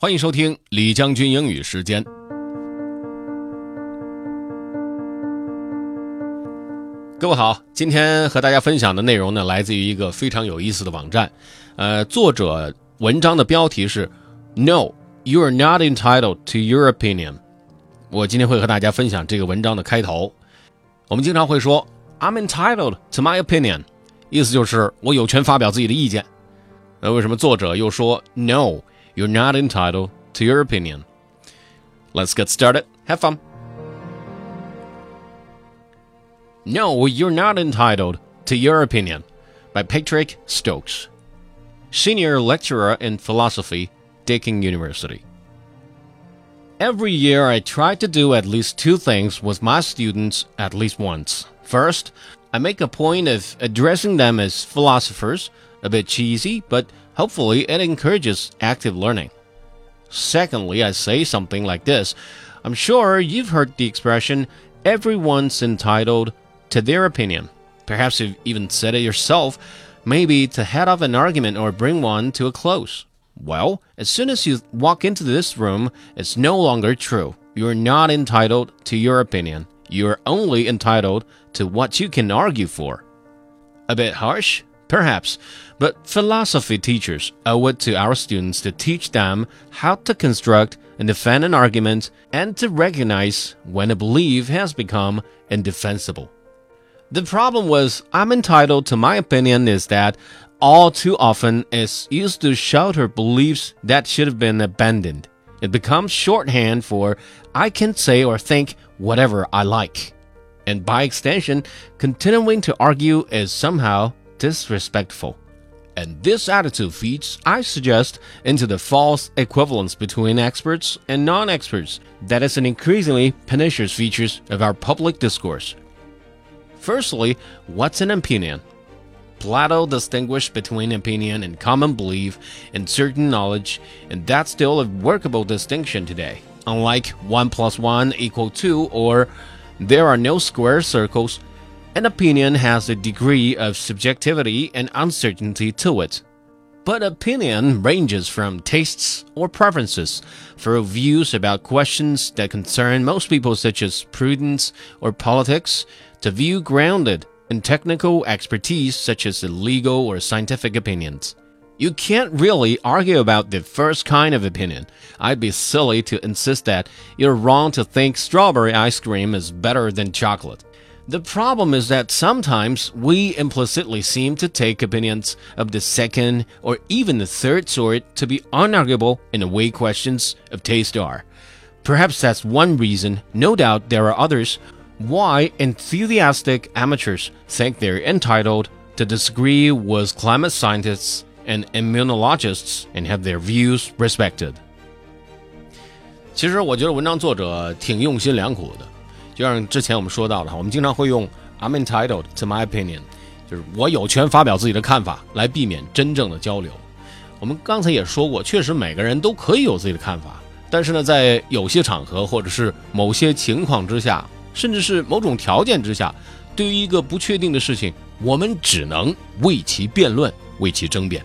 欢迎收听李将军英语时间。各位好，今天和大家分享的内容呢，来自于一个非常有意思的网站。呃，作者文章的标题是 “No, you are not entitled to your opinion”。我今天会和大家分享这个文章的开头。我们经常会说 “I'm entitled to my opinion”，意思就是我有权发表自己的意见。那为什么作者又说 “No, you're not entitled to your opinion”? Let's get started. Have fun. No, you're not entitled to your opinion by Patrick Stokes, senior lecturer in philosophy, Deakin University. Every year, I try to do at least two things with my students at least once. First, I make a point of addressing them as philosophers, a bit cheesy, but hopefully it encourages active learning. Secondly, I say something like this I'm sure you've heard the expression, everyone's entitled to their opinion. Perhaps you've even said it yourself, maybe to head off an argument or bring one to a close. Well, as soon as you walk into this room, it's no longer true. You're not entitled to your opinion. You're only entitled to what you can argue for. A bit harsh? Perhaps, but philosophy teachers owe it to our students to teach them how to construct and defend an argument and to recognize when a belief has become indefensible. The problem was I'm entitled to my opinion is that all too often it's used to shelter beliefs that should have been abandoned. It becomes shorthand for I can say or think whatever I like. And by extension, continuing to argue is somehow disrespectful. And this attitude feeds, I suggest, into the false equivalence between experts and non experts that is an increasingly pernicious feature of our public discourse. Firstly, what's an opinion? Plato distinguished between opinion and common belief and certain knowledge, and that's still a workable distinction today. Unlike 1 plus 1 equal 2 or there are no square circles, an opinion has a degree of subjectivity and uncertainty to it. But opinion ranges from tastes or preferences for views about questions that concern most people, such as prudence or politics, to view grounded in technical expertise, such as legal or scientific opinions. You can't really argue about the first kind of opinion. I'd be silly to insist that you're wrong to think strawberry ice cream is better than chocolate. The problem is that sometimes we implicitly seem to take opinions of the second or even the third sort to be unarguable in the way questions of taste are. Perhaps that's one reason, no doubt there are others, why enthusiastic amateurs think they're entitled to disagree with climate scientists and immunologists and have their views respected. 其实我觉得文章作者挺用心良苦的。 就像之前我们说到的，我们经常会用 "I'm entitled to my opinion"，就是我有权发表自己的看法，来避免真正的交流。我们刚才也说过，确实每个人都可以有自己的看法，但是呢，在有些场合或者是某些情况之下，甚至是某种条件之下，对于一个不确定的事情，我们只能为其辩论，为其争辩。